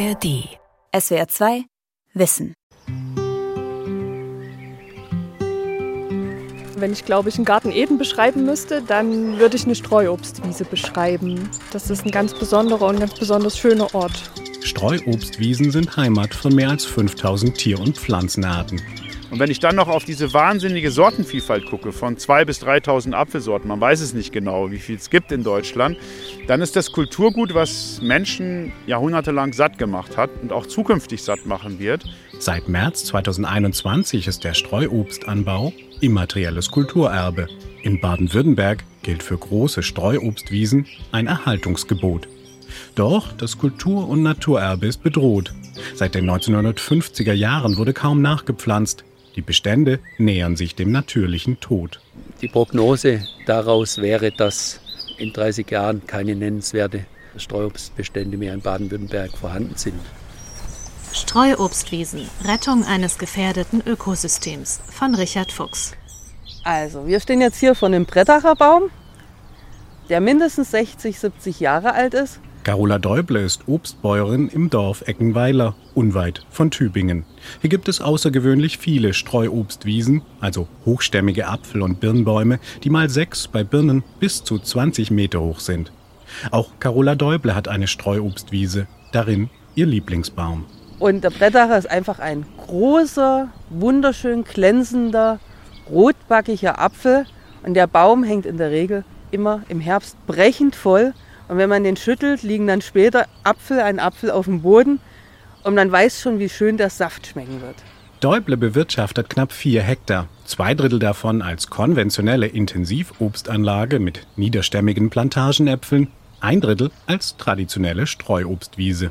ARD. SWR 2 Wissen. Wenn ich, glaube ich, einen Garten Eden beschreiben müsste, dann würde ich eine Streuobstwiese beschreiben. Das ist ein ganz besonderer und ganz besonders schöner Ort. Streuobstwiesen sind Heimat von mehr als 5000 Tier- und Pflanzenarten. Und wenn ich dann noch auf diese wahnsinnige Sortenvielfalt gucke, von 2.000 bis 3.000 Apfelsorten, man weiß es nicht genau, wie viel es gibt in Deutschland, dann ist das Kulturgut, was Menschen jahrhundertelang satt gemacht hat und auch zukünftig satt machen wird. Seit März 2021 ist der Streuobstanbau immaterielles Kulturerbe. In Baden-Württemberg gilt für große Streuobstwiesen ein Erhaltungsgebot. Doch das Kultur- und Naturerbe ist bedroht. Seit den 1950er Jahren wurde kaum nachgepflanzt. Die Bestände nähern sich dem natürlichen Tod. Die Prognose daraus wäre, dass in 30 Jahren keine nennenswerte Streuobstbestände mehr in Baden-Württemberg vorhanden sind. Streuobstwiesen, Rettung eines gefährdeten Ökosystems von Richard Fuchs. Also, wir stehen jetzt hier vor einem Brettacher Baum, der mindestens 60, 70 Jahre alt ist. Carola Däuble ist Obstbäuerin im Dorf Eckenweiler, unweit von Tübingen. Hier gibt es außergewöhnlich viele Streuobstwiesen, also hochstämmige Apfel- und Birnbäume, die mal sechs, bei Birnen bis zu 20 Meter hoch sind. Auch Carola Däuble hat eine Streuobstwiese, darin ihr Lieblingsbaum. Und der Brettacher ist einfach ein großer, wunderschön glänzender, rotbackiger Apfel. Und der Baum hängt in der Regel immer im Herbst brechend voll. Und wenn man den schüttelt, liegen dann später Apfel, ein Apfel auf dem Boden. Und man weiß schon, wie schön der Saft schmecken wird. Däuble bewirtschaftet knapp vier Hektar, zwei Drittel davon als konventionelle Intensivobstanlage mit niederstämmigen Plantagenäpfeln, ein Drittel als traditionelle Streuobstwiese.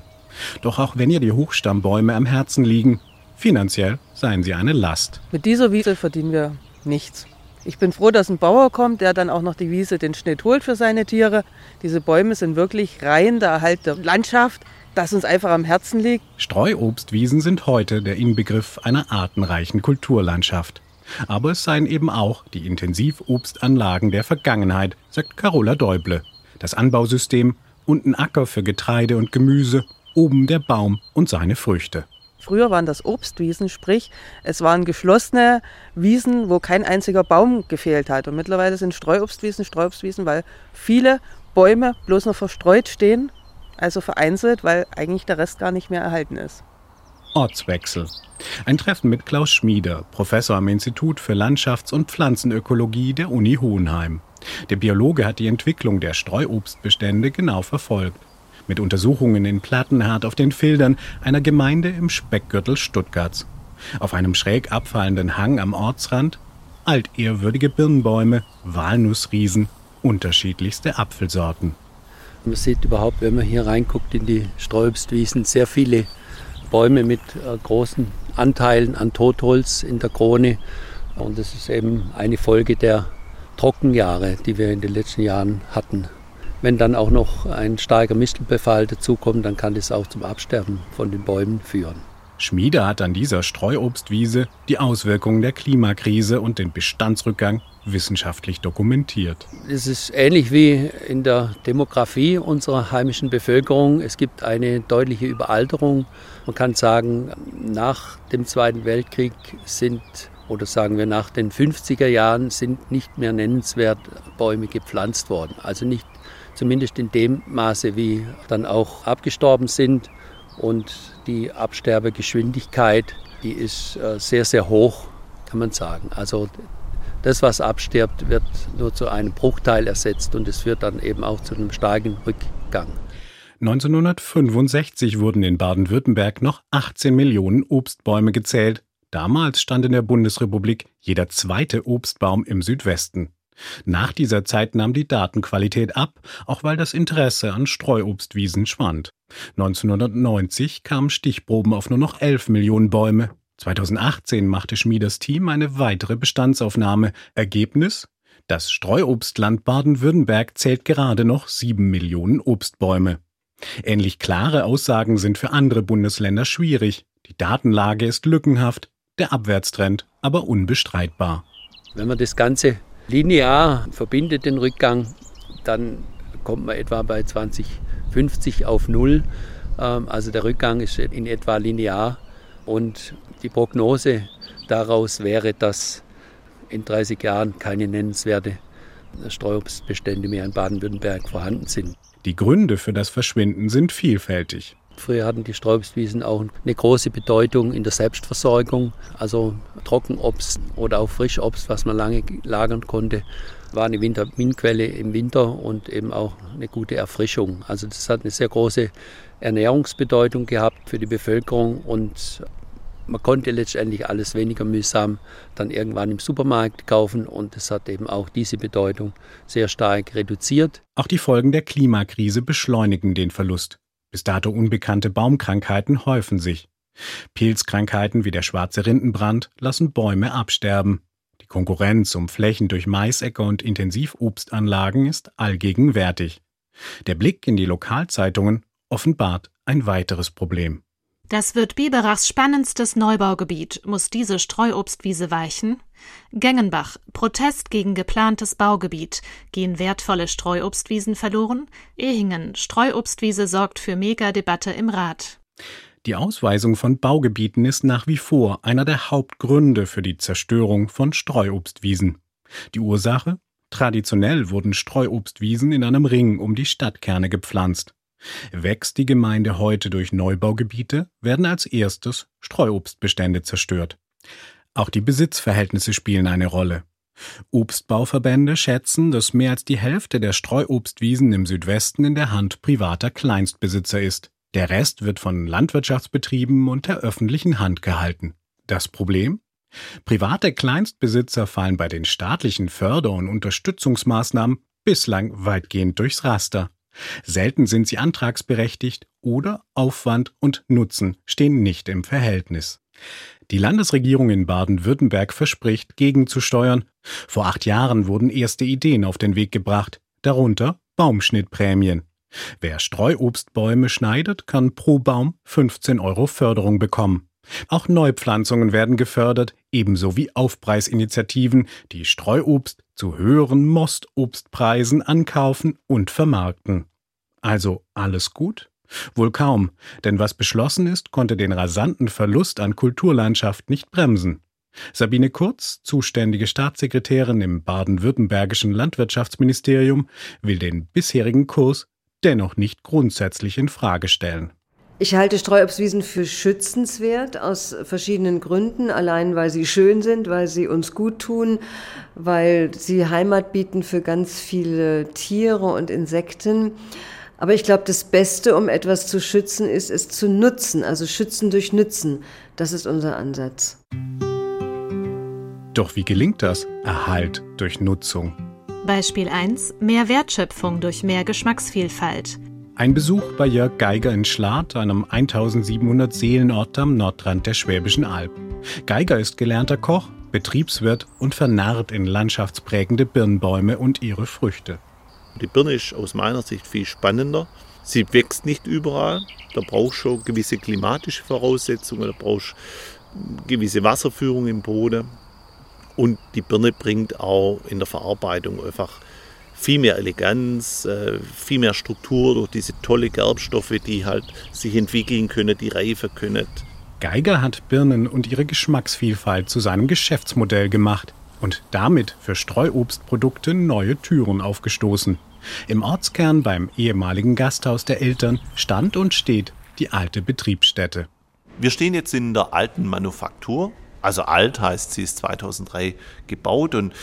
Doch auch wenn ihr die Hochstammbäume am Herzen liegen, finanziell seien sie eine Last. Mit dieser Wiese verdienen wir nichts. Ich bin froh, dass ein Bauer kommt, der dann auch noch die Wiese den Schnitt holt für seine Tiere. Diese Bäume sind wirklich rein der Erhalt der Landschaft, das uns einfach am Herzen liegt. Streuobstwiesen sind heute der Inbegriff einer artenreichen Kulturlandschaft. Aber es seien eben auch die Intensivobstanlagen der Vergangenheit, sagt Carola Däuble. Das Anbausystem, unten Acker für Getreide und Gemüse, oben der Baum und seine Früchte. Früher waren das Obstwiesen, sprich, es waren geschlossene Wiesen, wo kein einziger Baum gefehlt hat. Und mittlerweile sind Streuobstwiesen Streuobstwiesen, weil viele Bäume bloß noch verstreut stehen, also vereinzelt, weil eigentlich der Rest gar nicht mehr erhalten ist. Ortswechsel. Ein Treffen mit Klaus Schmieder, Professor am Institut für Landschafts- und Pflanzenökologie der Uni Hohenheim. Der Biologe hat die Entwicklung der Streuobstbestände genau verfolgt. Mit Untersuchungen in Plattenhardt auf den Feldern einer Gemeinde im Speckgürtel Stuttgarts. Auf einem schräg abfallenden Hang am Ortsrand altehrwürdige Birnbäume, Walnussriesen, unterschiedlichste Apfelsorten. Man sieht überhaupt, wenn man hier reinguckt in die Streuobstwiesen, sehr viele Bäume mit äh, großen Anteilen an Totholz in der Krone. Und das ist eben eine Folge der Trockenjahre, die wir in den letzten Jahren hatten. Wenn dann auch noch ein starker Mistelbefall dazukommt, dann kann das auch zum Absterben von den Bäumen führen. Schmiede hat an dieser Streuobstwiese die Auswirkungen der Klimakrise und den Bestandsrückgang wissenschaftlich dokumentiert. Es ist ähnlich wie in der Demografie unserer heimischen Bevölkerung. Es gibt eine deutliche Überalterung. Man kann sagen, nach dem Zweiten Weltkrieg sind oder sagen wir nach den 50er Jahren sind nicht mehr nennenswert Bäume gepflanzt worden. Also nicht zumindest in dem Maße, wie dann auch abgestorben sind. Und die Absterbegeschwindigkeit, die ist äh, sehr, sehr hoch, kann man sagen. Also das, was abstirbt, wird nur zu einem Bruchteil ersetzt und es führt dann eben auch zu einem starken Rückgang. 1965 wurden in Baden-Württemberg noch 18 Millionen Obstbäume gezählt. Damals stand in der Bundesrepublik jeder zweite Obstbaum im Südwesten. Nach dieser Zeit nahm die Datenqualität ab, auch weil das Interesse an Streuobstwiesen schwand. 1990 kamen Stichproben auf nur noch 11 Millionen Bäume. 2018 machte Schmieders Team eine weitere Bestandsaufnahme. Ergebnis? Das Streuobstland Baden-Württemberg zählt gerade noch 7 Millionen Obstbäume. Ähnlich klare Aussagen sind für andere Bundesländer schwierig. Die Datenlage ist lückenhaft, der Abwärtstrend aber unbestreitbar. Wenn man das Ganze linear verbindet, den Rückgang, dann kommt man etwa bei 2050 auf Null. Ähm, also der Rückgang ist in etwa linear und die Prognose daraus wäre, dass in 30 Jahren keine nennenswerte Streuobstbestände mehr in Baden-Württemberg vorhanden sind. Die Gründe für das Verschwinden sind vielfältig. Früher hatten die Streuobstwiesen auch eine große Bedeutung in der Selbstversorgung. Also Trockenobst oder auch Frischobst, was man lange lagern konnte, war eine Vitaminquelle im Winter und eben auch eine gute Erfrischung. Also das hat eine sehr große Ernährungsbedeutung gehabt für die Bevölkerung und man konnte letztendlich alles weniger mühsam dann irgendwann im Supermarkt kaufen und das hat eben auch diese Bedeutung sehr stark reduziert. Auch die Folgen der Klimakrise beschleunigen den Verlust. Bis dato unbekannte Baumkrankheiten häufen sich. Pilzkrankheiten wie der schwarze Rindenbrand lassen Bäume absterben. Die Konkurrenz um Flächen durch Maisäcker und Intensivobstanlagen ist allgegenwärtig. Der Blick in die Lokalzeitungen offenbart ein weiteres Problem. Das wird Biberachs spannendstes Neubaugebiet. Muss diese Streuobstwiese weichen? Gengenbach. Protest gegen geplantes Baugebiet. Gehen wertvolle Streuobstwiesen verloren? Ehingen. Streuobstwiese sorgt für Megadebatte im Rat. Die Ausweisung von Baugebieten ist nach wie vor einer der Hauptgründe für die Zerstörung von Streuobstwiesen. Die Ursache? Traditionell wurden Streuobstwiesen in einem Ring um die Stadtkerne gepflanzt. Wächst die Gemeinde heute durch Neubaugebiete, werden als erstes Streuobstbestände zerstört. Auch die Besitzverhältnisse spielen eine Rolle. Obstbauverbände schätzen, dass mehr als die Hälfte der Streuobstwiesen im Südwesten in der Hand privater Kleinstbesitzer ist. Der Rest wird von Landwirtschaftsbetrieben und der öffentlichen Hand gehalten. Das Problem? Private Kleinstbesitzer fallen bei den staatlichen Förder- und Unterstützungsmaßnahmen bislang weitgehend durchs Raster. Selten sind sie antragsberechtigt oder Aufwand und Nutzen stehen nicht im Verhältnis. Die Landesregierung in Baden-Württemberg verspricht, gegenzusteuern. Vor acht Jahren wurden erste Ideen auf den Weg gebracht, darunter Baumschnittprämien. Wer Streuobstbäume schneidet, kann pro Baum 15 Euro Förderung bekommen. Auch Neupflanzungen werden gefördert, ebenso wie Aufpreisinitiativen, die Streuobst zu höheren Mostobstpreisen ankaufen und vermarkten. Also alles gut? Wohl kaum, denn was beschlossen ist, konnte den rasanten Verlust an Kulturlandschaft nicht bremsen. Sabine Kurz, zuständige Staatssekretärin im baden-württembergischen Landwirtschaftsministerium, will den bisherigen Kurs dennoch nicht grundsätzlich in Frage stellen. Ich halte Streuobstwiesen für schützenswert aus verschiedenen Gründen. Allein weil sie schön sind, weil sie uns gut tun, weil sie Heimat bieten für ganz viele Tiere und Insekten. Aber ich glaube, das Beste, um etwas zu schützen, ist es zu nutzen. Also schützen durch Nützen. Das ist unser Ansatz. Doch wie gelingt das? Erhalt durch Nutzung. Beispiel 1. Mehr Wertschöpfung durch mehr Geschmacksvielfalt. Ein Besuch bei Jörg Geiger in Schlad, einem 1700 Seelenort am Nordrand der Schwäbischen Alb. Geiger ist gelernter Koch, Betriebswirt und vernarrt in landschaftsprägende Birnbäume und ihre Früchte. Die Birne ist aus meiner Sicht viel spannender. Sie wächst nicht überall. Da brauchst du schon gewisse klimatische Voraussetzungen, da brauchst du gewisse Wasserführung im Boden. Und die Birne bringt auch in der Verarbeitung einfach viel mehr Eleganz, äh, viel mehr Struktur durch diese tolle Gerbstoffe, die halt sich entwickeln können, die reifen können. Geiger hat Birnen und ihre Geschmacksvielfalt zu seinem Geschäftsmodell gemacht und damit für Streuobstprodukte neue Türen aufgestoßen. Im Ortskern beim ehemaligen Gasthaus der Eltern stand und steht die alte Betriebsstätte. Wir stehen jetzt in der alten Manufaktur. Also alt heißt, sie ist 2003 gebaut und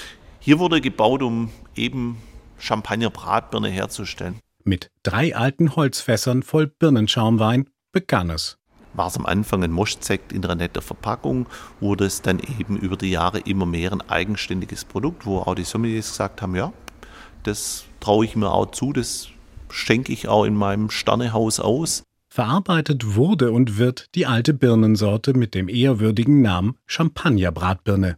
hier wurde gebaut, um eben Champagner-Bratbirne herzustellen. Mit drei alten Holzfässern voll Birnenschaumwein begann es. War es am Anfang ein Moschsekt in einer netten Verpackung, wurde es dann eben über die Jahre immer mehr ein eigenständiges Produkt, wo auch die Sommeliers gesagt haben, ja, das traue ich mir auch zu, das schenke ich auch in meinem Sternehaus aus. Verarbeitet wurde und wird die alte Birnensorte mit dem ehrwürdigen Namen Champagnerbratbirne.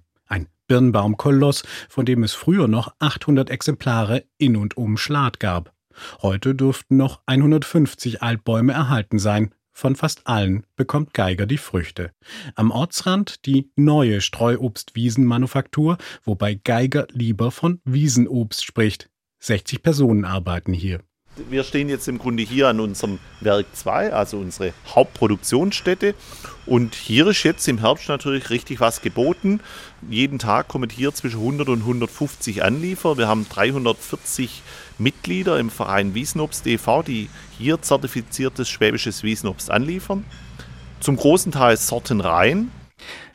Birnbaumkoloss, von dem es früher noch 800 Exemplare in und um Schlad gab. Heute dürften noch 150 Altbäume erhalten sein. Von fast allen bekommt Geiger die Früchte. Am Ortsrand die neue Streuobstwiesenmanufaktur, wobei Geiger lieber von Wiesenobst spricht. 60 Personen arbeiten hier. Wir stehen jetzt im Grunde hier an unserem Werk 2, also unsere Hauptproduktionsstätte. Und hier ist jetzt im Herbst natürlich richtig was geboten. Jeden Tag kommen hier zwischen 100 und 150 Anliefer. Wir haben 340 Mitglieder im Verein Wiesenobst e.V., die hier zertifiziertes schwäbisches Wiesenobst anliefern. Zum großen Teil sortenrein.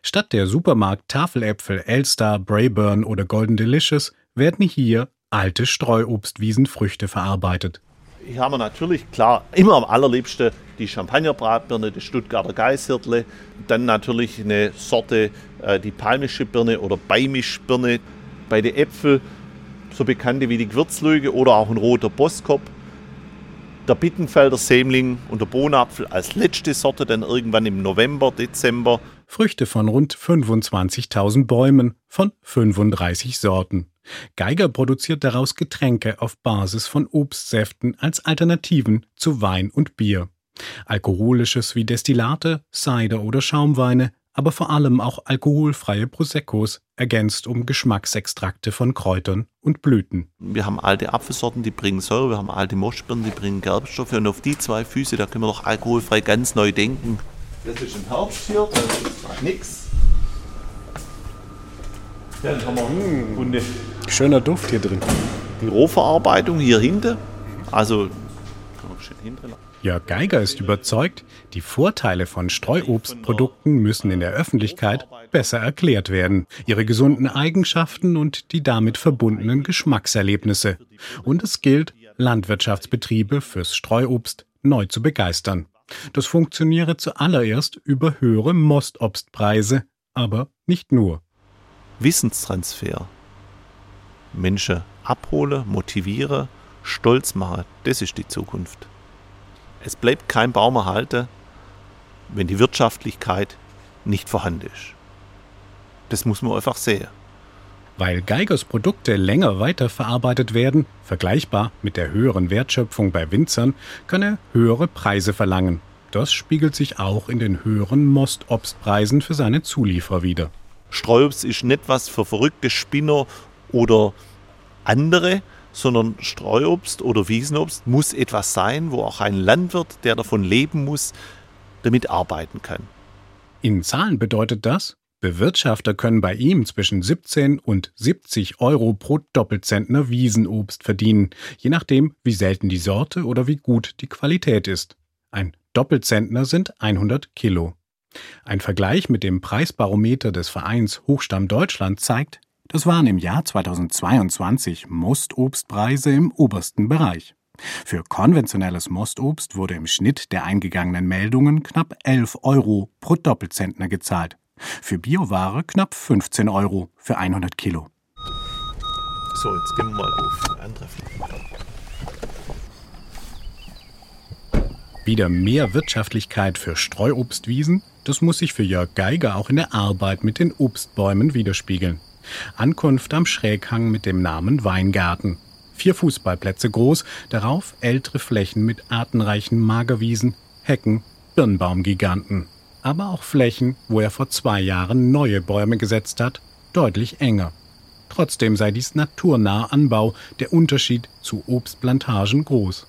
Statt der Supermarkt-Tafeläpfel Elstar, Brayburn oder Golden Delicious werden hier alte Streuobstwiesenfrüchte verarbeitet. Hier haben wir natürlich, klar, immer am allerliebsten die Champagnerbratbirne, die Stuttgarter Geißhirtle, dann natürlich eine Sorte, äh, die palmische Birne oder Beimischbirne. Bei den Äpfeln so bekannte wie die Gewürzlüge oder auch ein roter Boskop. Der Bittenfelder Sämling und der Bohnapfel als letzte Sorte dann irgendwann im November, Dezember. Früchte von rund 25.000 Bäumen von 35 Sorten. Geiger produziert daraus Getränke auf Basis von Obstsäften als Alternativen zu Wein und Bier. Alkoholisches wie Destillate, Cider oder Schaumweine, aber vor allem auch alkoholfreie Proseccos, ergänzt um Geschmacksextrakte von Kräutern und Blüten. Wir haben alte Apfelsorten, die bringen Säure, wir haben alte Moschbirnen, die bringen Gerbstoffe und auf die zwei Füße, da können wir doch alkoholfrei ganz neu denken. Das ist im Herbst hier, das ist nichts. Ja, dann haben wir hm. Hunde. Schöner Duft hier drin. Die Rohverarbeitung hier hinten. Also, Jörg Geiger ist überzeugt, die Vorteile von Streuobstprodukten müssen in der Öffentlichkeit besser erklärt werden. Ihre gesunden Eigenschaften und die damit verbundenen Geschmackserlebnisse. Und es gilt, Landwirtschaftsbetriebe fürs Streuobst neu zu begeistern. Das funktioniere zuallererst über höhere Mostobstpreise, aber nicht nur. Wissenstransfer. Menschen abhole, motiviere, stolz mache, das ist die Zukunft. Es bleibt kein Baum erhalten, wenn die Wirtschaftlichkeit nicht vorhanden ist. Das muss man einfach sehen. Weil Geigers Produkte länger weiterverarbeitet werden, vergleichbar mit der höheren Wertschöpfung bei Winzern, kann er höhere Preise verlangen. Das spiegelt sich auch in den höheren Mostobstpreisen für seine Zulieferer wider. Streuobst ist nicht was für verrückte Spinner oder andere, sondern Streuobst oder Wiesenobst muss etwas sein, wo auch ein Landwirt, der davon leben muss, damit arbeiten kann. In Zahlen bedeutet das, Bewirtschafter können bei ihm zwischen 17 und 70 Euro pro Doppelzentner Wiesenobst verdienen, je nachdem, wie selten die Sorte oder wie gut die Qualität ist. Ein Doppelzentner sind 100 Kilo. Ein Vergleich mit dem Preisbarometer des Vereins Hochstamm Deutschland zeigt, das waren im Jahr 2022 Mostobstpreise im obersten Bereich. Für konventionelles Mostobst wurde im Schnitt der eingegangenen Meldungen knapp 11 Euro pro Doppelzentner gezahlt. Für Bioware knapp 15 Euro für 100 Kilo. So, jetzt gehen wir mal auf andere Flächen. Wieder mehr Wirtschaftlichkeit für Streuobstwiesen, das muss sich für Jörg Geiger auch in der Arbeit mit den Obstbäumen widerspiegeln. Ankunft am Schräghang mit dem Namen Weingarten. Vier Fußballplätze groß, darauf ältere Flächen mit artenreichen Magerwiesen, Hecken, Birnbaumgiganten. Aber auch Flächen, wo er vor zwei Jahren neue Bäume gesetzt hat, deutlich enger. Trotzdem sei dies naturnaher Anbau, der Unterschied zu Obstplantagen groß.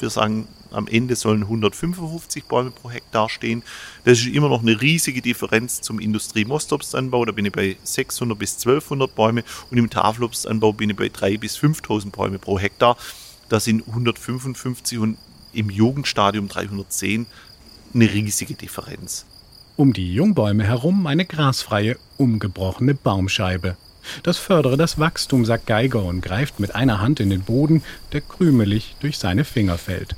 Wir sagen am Ende sollen 155 Bäume pro Hektar stehen. Das ist immer noch eine riesige Differenz zum Industrie-Mostobstanbau. Da bin ich bei 600 bis 1200 Bäume und im Tafelobstanbau bin ich bei 3.000 bis 5.000 Bäume pro Hektar. Da sind 155 und im Jugendstadium 310 eine riesige Differenz. Um die Jungbäume herum eine grasfreie, umgebrochene Baumscheibe. Das fördere das Wachstum, sagt Geiger und greift mit einer Hand in den Boden, der krümelig durch seine Finger fällt.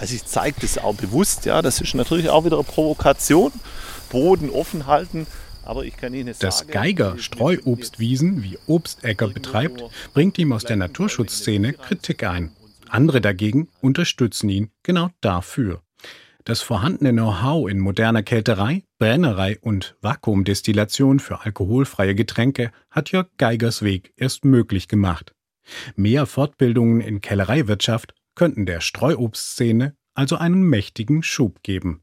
Also ich zeige das auch bewusst, ja, das ist natürlich auch wieder eine Provokation. Boden offen halten, aber ich kann Ihnen sagen... Dass Geiger Streuobstwiesen wie Obstäcker betreibt, bringt ihm aus der Naturschutzszene Kritik ein. Andere dagegen unterstützen ihn genau dafür. Das vorhandene Know-how in moderner Kälterei, Brennerei und Vakuumdestillation für alkoholfreie Getränke hat Jörg Geigers Weg erst möglich gemacht. Mehr Fortbildungen in Kellereiwirtschaft könnten der Streuobstszene also einen mächtigen Schub geben.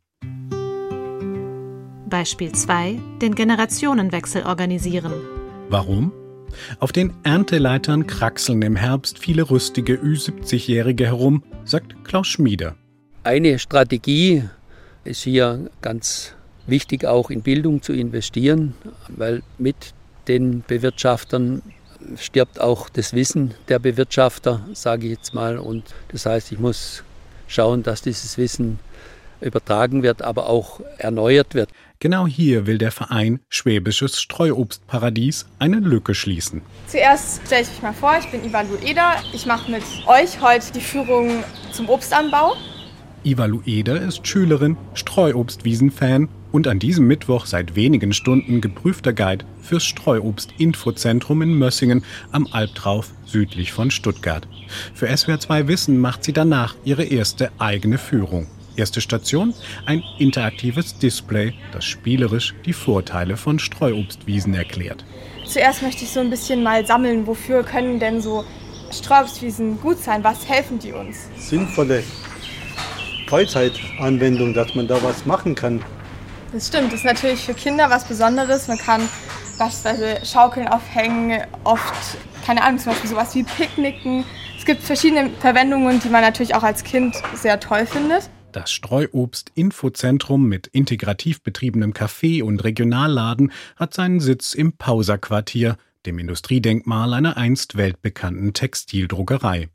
Beispiel 2. Den Generationenwechsel organisieren. Warum? Auf den Ernteleitern kraxeln im Herbst viele rüstige Ü70-Jährige herum, sagt Klaus Schmieder. Eine Strategie ist hier ganz wichtig, auch in Bildung zu investieren, weil mit den Bewirtschaftern stirbt auch das Wissen der Bewirtschafter, sage ich jetzt mal. Und das heißt, ich muss schauen, dass dieses Wissen übertragen wird, aber auch erneuert wird. Genau hier will der Verein Schwäbisches Streuobstparadies eine Lücke schließen. Zuerst stelle ich mich mal vor, ich bin Ivan Lueda. Ich mache mit euch heute die Führung zum Obstanbau. Iva Lueder ist Schülerin, Streuobstwiesen-Fan und an diesem Mittwoch seit wenigen Stunden geprüfter Guide fürs Streuobst-Infozentrum in Mössingen am Albtrauf südlich von Stuttgart. Für SWR 2 Wissen macht sie danach ihre erste eigene Führung. Erste Station, ein interaktives Display, das spielerisch die Vorteile von Streuobstwiesen erklärt. Zuerst möchte ich so ein bisschen mal sammeln, wofür können denn so Streuobstwiesen gut sein? Was helfen die uns? Sinnvolle Freizeitanwendung, dass man da was machen kann. Das stimmt, das ist natürlich für Kinder was Besonderes. Man kann beispielsweise Schaukeln aufhängen, oft, keine Ahnung, zum Beispiel sowas wie Picknicken. Es gibt verschiedene Verwendungen, die man natürlich auch als Kind sehr toll findet. Das Streuobst-Infozentrum mit integrativ betriebenem Café und Regionalladen hat seinen Sitz im Pauserquartier, dem Industriedenkmal einer einst weltbekannten Textildruckerei.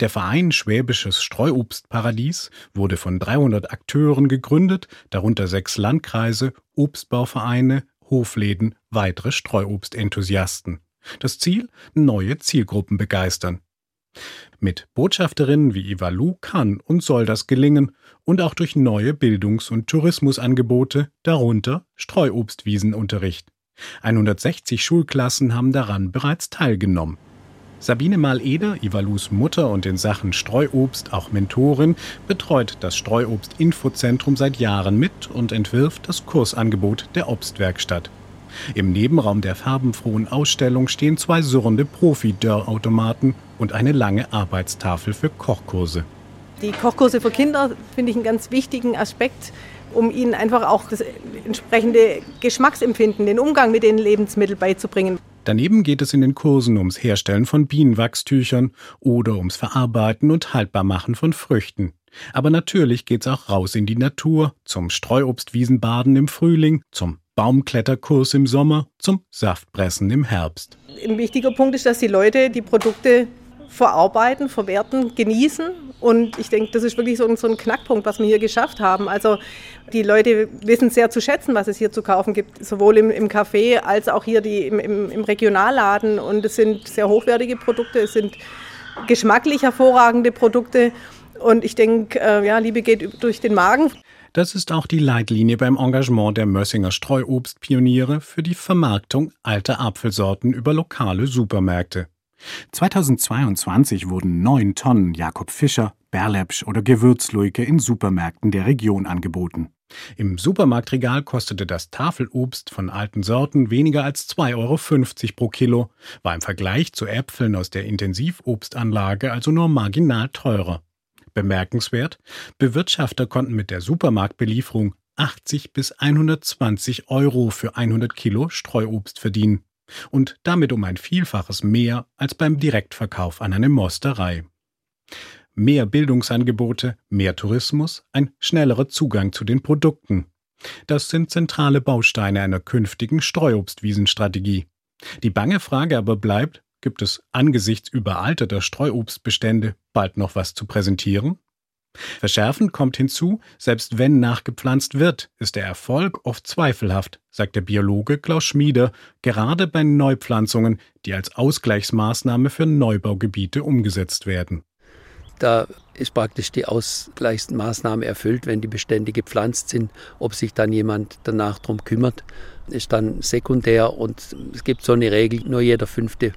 Der Verein Schwäbisches Streuobstparadies wurde von 300 Akteuren gegründet, darunter sechs Landkreise, Obstbauvereine, Hofläden, weitere Streuobstenthusiasten. Das Ziel? Neue Zielgruppen begeistern. Mit Botschafterinnen wie Iva Lu kann und soll das gelingen und auch durch neue Bildungs- und Tourismusangebote, darunter Streuobstwiesenunterricht. 160 Schulklassen haben daran bereits teilgenommen. Sabine Maleder, Ivalus Mutter und in Sachen Streuobst auch Mentorin, betreut das Streuobst-Infozentrum seit Jahren mit und entwirft das Kursangebot der Obstwerkstatt. Im Nebenraum der farbenfrohen Ausstellung stehen zwei surrende Profi-Dörrautomaten und eine lange Arbeitstafel für Kochkurse. Die Kochkurse für Kinder finde ich einen ganz wichtigen Aspekt, um ihnen einfach auch das entsprechende Geschmacksempfinden, den Umgang mit den Lebensmitteln beizubringen. Daneben geht es in den Kursen ums Herstellen von Bienenwachstüchern oder ums Verarbeiten und Haltbarmachen von Früchten. Aber natürlich geht's auch raus in die Natur, zum Streuobstwiesenbaden im Frühling, zum Baumkletterkurs im Sommer, zum Saftpressen im Herbst. Ein wichtiger Punkt ist, dass die Leute die Produkte verarbeiten, verwerten, genießen. Und ich denke, das ist wirklich so ein, so ein, Knackpunkt, was wir hier geschafft haben. Also die Leute wissen sehr zu schätzen, was es hier zu kaufen gibt, sowohl im, im Café als auch hier die, im, im, im Regionalladen. Und es sind sehr hochwertige Produkte, es sind geschmacklich hervorragende Produkte. Und ich denke, äh, ja, Liebe geht durch den Magen. Das ist auch die Leitlinie beim Engagement der Mössinger Streuobstpioniere für die Vermarktung alter Apfelsorten über lokale Supermärkte. 2022 wurden neun Tonnen Jakob Fischer, Berlepsch oder Gewürzluike in Supermärkten der Region angeboten. Im Supermarktregal kostete das Tafelobst von alten Sorten weniger als 2,50 Euro pro Kilo, war im Vergleich zu Äpfeln aus der Intensivobstanlage also nur marginal teurer. Bemerkenswert, Bewirtschafter konnten mit der Supermarktbelieferung 80 bis 120 Euro für 100 Kilo Streuobst verdienen und damit um ein Vielfaches mehr als beim Direktverkauf an eine Mosterei. Mehr Bildungsangebote, mehr Tourismus, ein schnellerer Zugang zu den Produkten. Das sind zentrale Bausteine einer künftigen Streuobstwiesenstrategie. Die bange Frage aber bleibt, gibt es angesichts überalterter Streuobstbestände bald noch was zu präsentieren? Verschärfend kommt hinzu, selbst wenn nachgepflanzt wird, ist der Erfolg oft zweifelhaft, sagt der Biologe Klaus Schmieder, gerade bei Neupflanzungen, die als Ausgleichsmaßnahme für Neubaugebiete umgesetzt werden. Da ist praktisch die Ausgleichsmaßnahme erfüllt, wenn die Bestände gepflanzt sind. Ob sich dann jemand danach darum kümmert, ist dann sekundär. Und es gibt so eine Regel, nur jeder fünfte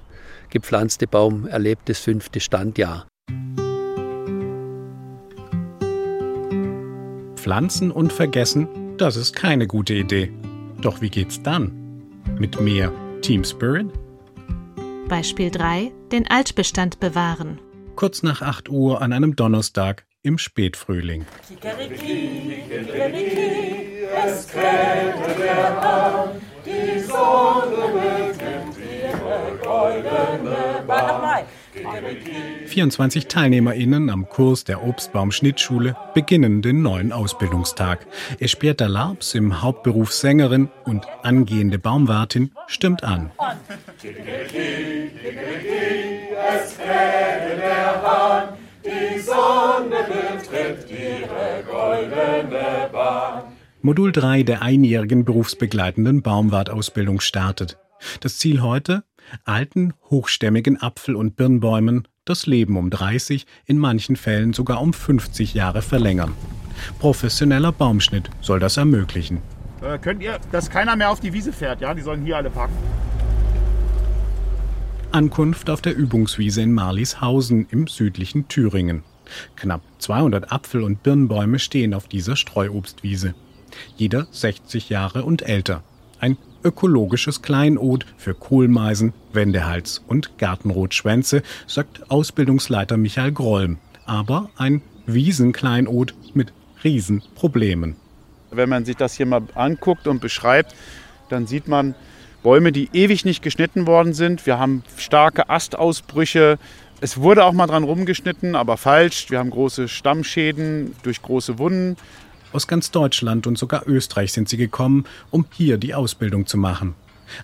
gepflanzte Baum erlebt das fünfte Standjahr. Pflanzen und vergessen, das ist keine gute Idee. Doch wie geht's dann? Mit mehr Team Spirit? Beispiel 3. Den Altbestand bewahren. Kurz nach 8 Uhr an einem Donnerstag im Spätfrühling. Kikeriki, Kikeriki, es krähte der Hahn, die Sonne beginnt ihre goldene Bahn. 24 TeilnehmerInnen am Kurs der Obstbaum-Schnittschule beginnen den neuen Ausbildungstag. Esperta Larbs im Hauptberuf Sängerin und angehende Baumwartin stimmt an. Modul 3 der einjährigen berufsbegleitenden Baumwartausbildung startet. Das Ziel heute? Alten, hochstämmigen Apfel- und Birnbäumen das Leben um 30, in manchen Fällen sogar um 50 Jahre verlängern. Professioneller Baumschnitt soll das ermöglichen. Äh, könnt ihr, dass keiner mehr auf die Wiese fährt, ja? Die sollen hier alle parken. Ankunft auf der Übungswiese in Marlishausen im südlichen Thüringen. Knapp 200 Apfel- und Birnbäume stehen auf dieser Streuobstwiese. Jeder 60 Jahre und älter. Ein ökologisches Kleinod für Kohlmeisen, Wendehals und Gartenrotschwänze, sagt Ausbildungsleiter Michael Grollm. Aber ein Wiesenkleinod mit Riesenproblemen. Wenn man sich das hier mal anguckt und beschreibt, dann sieht man Bäume, die ewig nicht geschnitten worden sind. Wir haben starke Astausbrüche. Es wurde auch mal dran rumgeschnitten, aber falsch. Wir haben große Stammschäden durch große Wunden. Aus ganz Deutschland und sogar Österreich sind sie gekommen, um hier die Ausbildung zu machen.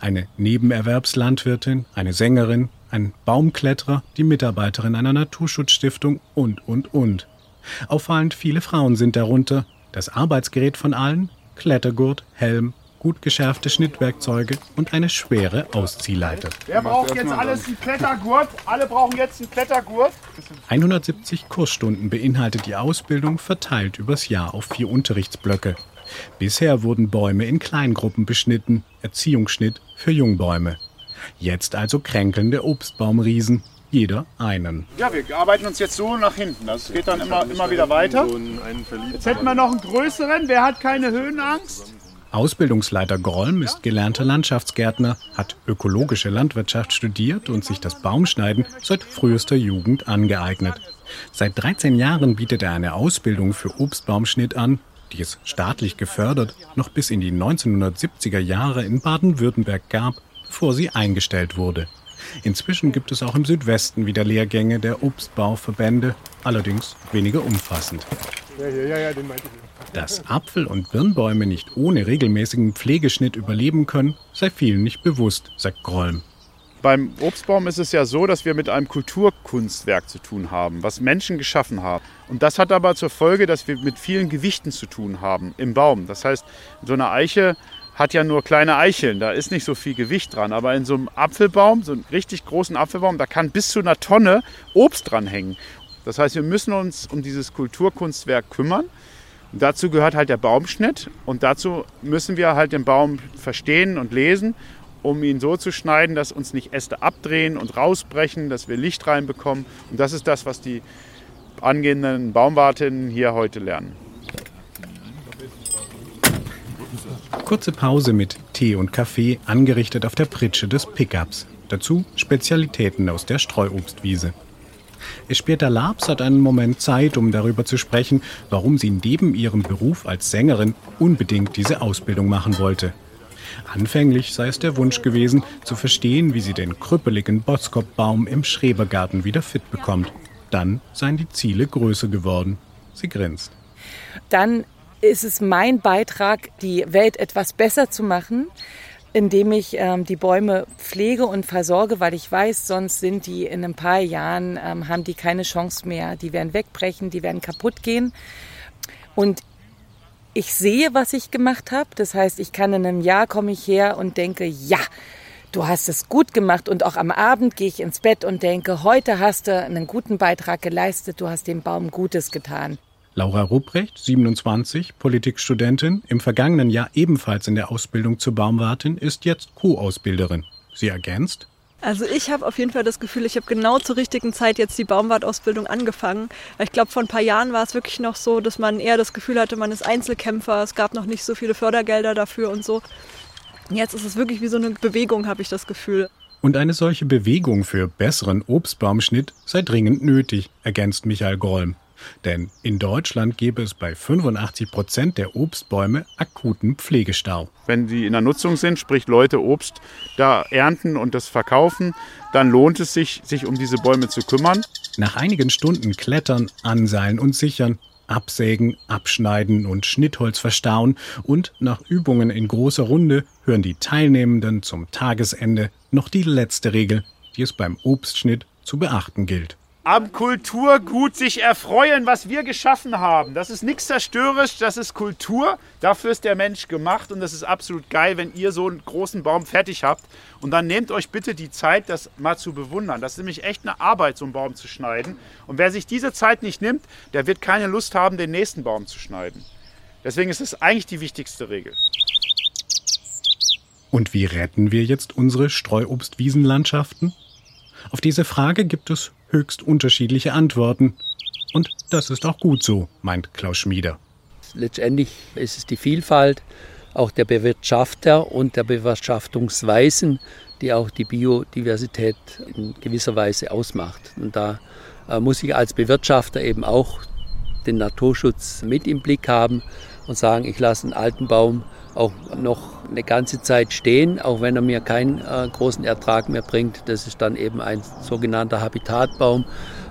Eine Nebenerwerbslandwirtin, eine Sängerin, ein Baumkletterer, die Mitarbeiterin einer Naturschutzstiftung und, und, und. Auffallend viele Frauen sind darunter. Das Arbeitsgerät von allen? Klettergurt, Helm, gut geschärfte Schnittwerkzeuge und eine schwere Ausziehleiter. Wer braucht jetzt alles einen Klettergurt? Alle brauchen jetzt einen Klettergurt. 170 Kursstunden beinhaltet die Ausbildung, verteilt übers Jahr auf vier Unterrichtsblöcke. Bisher wurden Bäume in Kleingruppen beschnitten, Erziehungsschnitt für Jungbäume. Jetzt also kränkelnde Obstbaumriesen, jeder einen. Ja, wir arbeiten uns jetzt so nach hinten. Das geht dann immer, immer wieder weiter. Jetzt hätten wir noch einen größeren. Wer hat keine Höhenangst? Ausbildungsleiter Grollm ist gelernter Landschaftsgärtner, hat ökologische Landwirtschaft studiert und sich das Baumschneiden seit frühester Jugend angeeignet. Seit 13 Jahren bietet er eine Ausbildung für Obstbaumschnitt an, die es staatlich gefördert noch bis in die 1970er Jahre in Baden-Württemberg gab, bevor sie eingestellt wurde. Inzwischen gibt es auch im Südwesten wieder Lehrgänge der Obstbauverbände, allerdings weniger umfassend. Dass Apfel- und Birnbäume nicht ohne regelmäßigen Pflegeschnitt überleben können, sei vielen nicht bewusst, sagt Grollm. Beim Obstbaum ist es ja so, dass wir mit einem Kulturkunstwerk zu tun haben, was Menschen geschaffen haben. Und das hat aber zur Folge, dass wir mit vielen Gewichten zu tun haben im Baum. Das heißt, so eine Eiche hat ja nur kleine Eicheln, da ist nicht so viel Gewicht dran. Aber in so einem Apfelbaum, so einem richtig großen Apfelbaum, da kann bis zu einer Tonne Obst dranhängen. Das heißt, wir müssen uns um dieses Kulturkunstwerk kümmern. Und dazu gehört halt der Baumschnitt und dazu müssen wir halt den Baum verstehen und lesen, um ihn so zu schneiden, dass uns nicht Äste abdrehen und rausbrechen, dass wir Licht reinbekommen. Und das ist das, was die angehenden Baumwartinnen hier heute lernen. Kurze Pause mit Tee und Kaffee, angerichtet auf der Pritsche des Pickups. Dazu Spezialitäten aus der Streuobstwiese. Esperta Labs hat einen Moment Zeit, um darüber zu sprechen, warum sie neben ihrem Beruf als Sängerin unbedingt diese Ausbildung machen wollte. Anfänglich sei es der Wunsch gewesen, zu verstehen, wie sie den krüppeligen Boskop-Baum im Schrebergarten wieder fit bekommt. Dann seien die Ziele größer geworden. Sie grinst. Dann ist es mein Beitrag, die Welt etwas besser zu machen, indem ich ähm, die Bäume pflege und versorge, weil ich weiß, sonst sind die in ein paar Jahren, ähm, haben die keine Chance mehr. Die werden wegbrechen, die werden kaputt gehen. Und ich sehe, was ich gemacht habe. Das heißt, ich kann in einem Jahr komme ich her und denke, ja, du hast es gut gemacht. Und auch am Abend gehe ich ins Bett und denke, heute hast du einen guten Beitrag geleistet, du hast dem Baum Gutes getan. Laura Rupprecht, 27, Politikstudentin, im vergangenen Jahr ebenfalls in der Ausbildung zur Baumwartin, ist jetzt Co-Ausbilderin. Sie ergänzt, also ich habe auf jeden Fall das Gefühl, ich habe genau zur richtigen Zeit jetzt die Baumwartausbildung angefangen. Ich glaube, vor ein paar Jahren war es wirklich noch so, dass man eher das Gefühl hatte, man ist Einzelkämpfer, es gab noch nicht so viele Fördergelder dafür und so. Jetzt ist es wirklich wie so eine Bewegung, habe ich das Gefühl. Und eine solche Bewegung für besseren Obstbaumschnitt sei dringend nötig, ergänzt Michael Grollm. Denn in Deutschland gäbe es bei 85 Prozent der Obstbäume akuten Pflegestau. Wenn die in der Nutzung sind, sprich Leute Obst da ernten und das verkaufen, dann lohnt es sich, sich um diese Bäume zu kümmern. Nach einigen Stunden Klettern, Anseilen und Sichern, Absägen, Abschneiden und Schnittholz verstauen und nach Übungen in großer Runde hören die Teilnehmenden zum Tagesende noch die letzte Regel, die es beim Obstschnitt zu beachten gilt am Kulturgut sich erfreuen, was wir geschaffen haben. Das ist nichts zerstörerisch, das ist Kultur. Dafür ist der Mensch gemacht und das ist absolut geil, wenn ihr so einen großen Baum fertig habt. Und dann nehmt euch bitte die Zeit, das mal zu bewundern. Das ist nämlich echt eine Arbeit, so einen Baum zu schneiden. Und wer sich diese Zeit nicht nimmt, der wird keine Lust haben, den nächsten Baum zu schneiden. Deswegen ist es eigentlich die wichtigste Regel. Und wie retten wir jetzt unsere Streuobstwiesenlandschaften? Auf diese Frage gibt es höchst unterschiedliche Antworten. Und das ist auch gut so, meint Klaus Schmieder. Letztendlich ist es die Vielfalt auch der Bewirtschafter und der Bewirtschaftungsweisen, die auch die Biodiversität in gewisser Weise ausmacht. Und da äh, muss ich als Bewirtschafter eben auch den Naturschutz mit im Blick haben und sagen, ich lasse einen alten Baum auch noch eine ganze Zeit stehen, auch wenn er mir keinen äh, großen Ertrag mehr bringt. Das ist dann eben ein sogenannter Habitatbaum.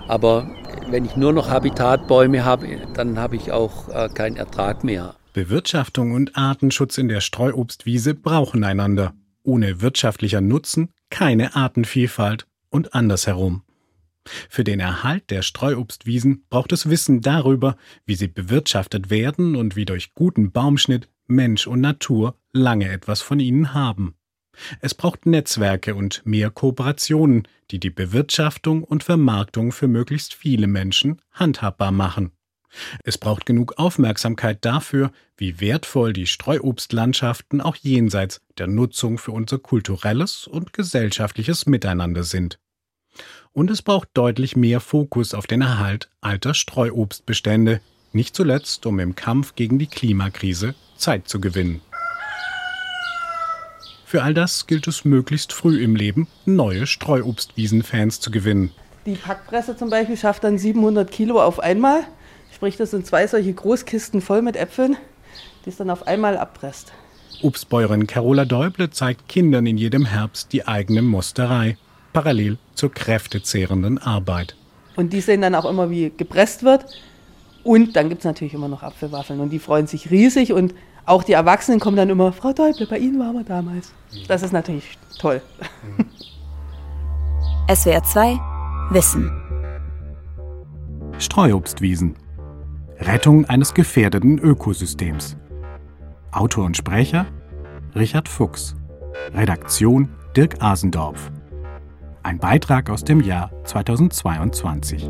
Aber wenn ich nur noch Habitatbäume habe, dann habe ich auch äh, keinen Ertrag mehr. Bewirtschaftung und Artenschutz in der Streuobstwiese brauchen einander. Ohne wirtschaftlicher Nutzen keine Artenvielfalt und andersherum. Für den Erhalt der Streuobstwiesen braucht es Wissen darüber, wie sie bewirtschaftet werden und wie durch guten Baumschnitt Mensch und Natur lange etwas von ihnen haben. Es braucht Netzwerke und mehr Kooperationen, die die Bewirtschaftung und Vermarktung für möglichst viele Menschen handhabbar machen. Es braucht genug Aufmerksamkeit dafür, wie wertvoll die Streuobstlandschaften auch jenseits der Nutzung für unser kulturelles und gesellschaftliches Miteinander sind. Und es braucht deutlich mehr Fokus auf den Erhalt alter Streuobstbestände, nicht zuletzt, um im Kampf gegen die Klimakrise Zeit zu gewinnen. Für all das gilt es möglichst früh im Leben, neue Streuobstwiesenfans zu gewinnen. Die Packpresse zum Beispiel schafft dann 700 Kilo auf einmal. Sprich, das sind zwei solche Großkisten voll mit Äpfeln, die es dann auf einmal abpresst. Obstbäuerin Carola Däuble zeigt Kindern in jedem Herbst die eigene Musterei, parallel zur kräftezehrenden Arbeit. Und die sehen dann auch immer, wie gepresst wird. Und dann gibt es natürlich immer noch Apfelwaffeln und die freuen sich riesig und auch die Erwachsenen kommen dann immer, Frau Däuble, bei Ihnen waren wir damals. Das ist natürlich toll. SWR 2 Wissen. Streuobstwiesen. Rettung eines gefährdeten Ökosystems. Autor und Sprecher Richard Fuchs. Redaktion Dirk Asendorf. Ein Beitrag aus dem Jahr 2022.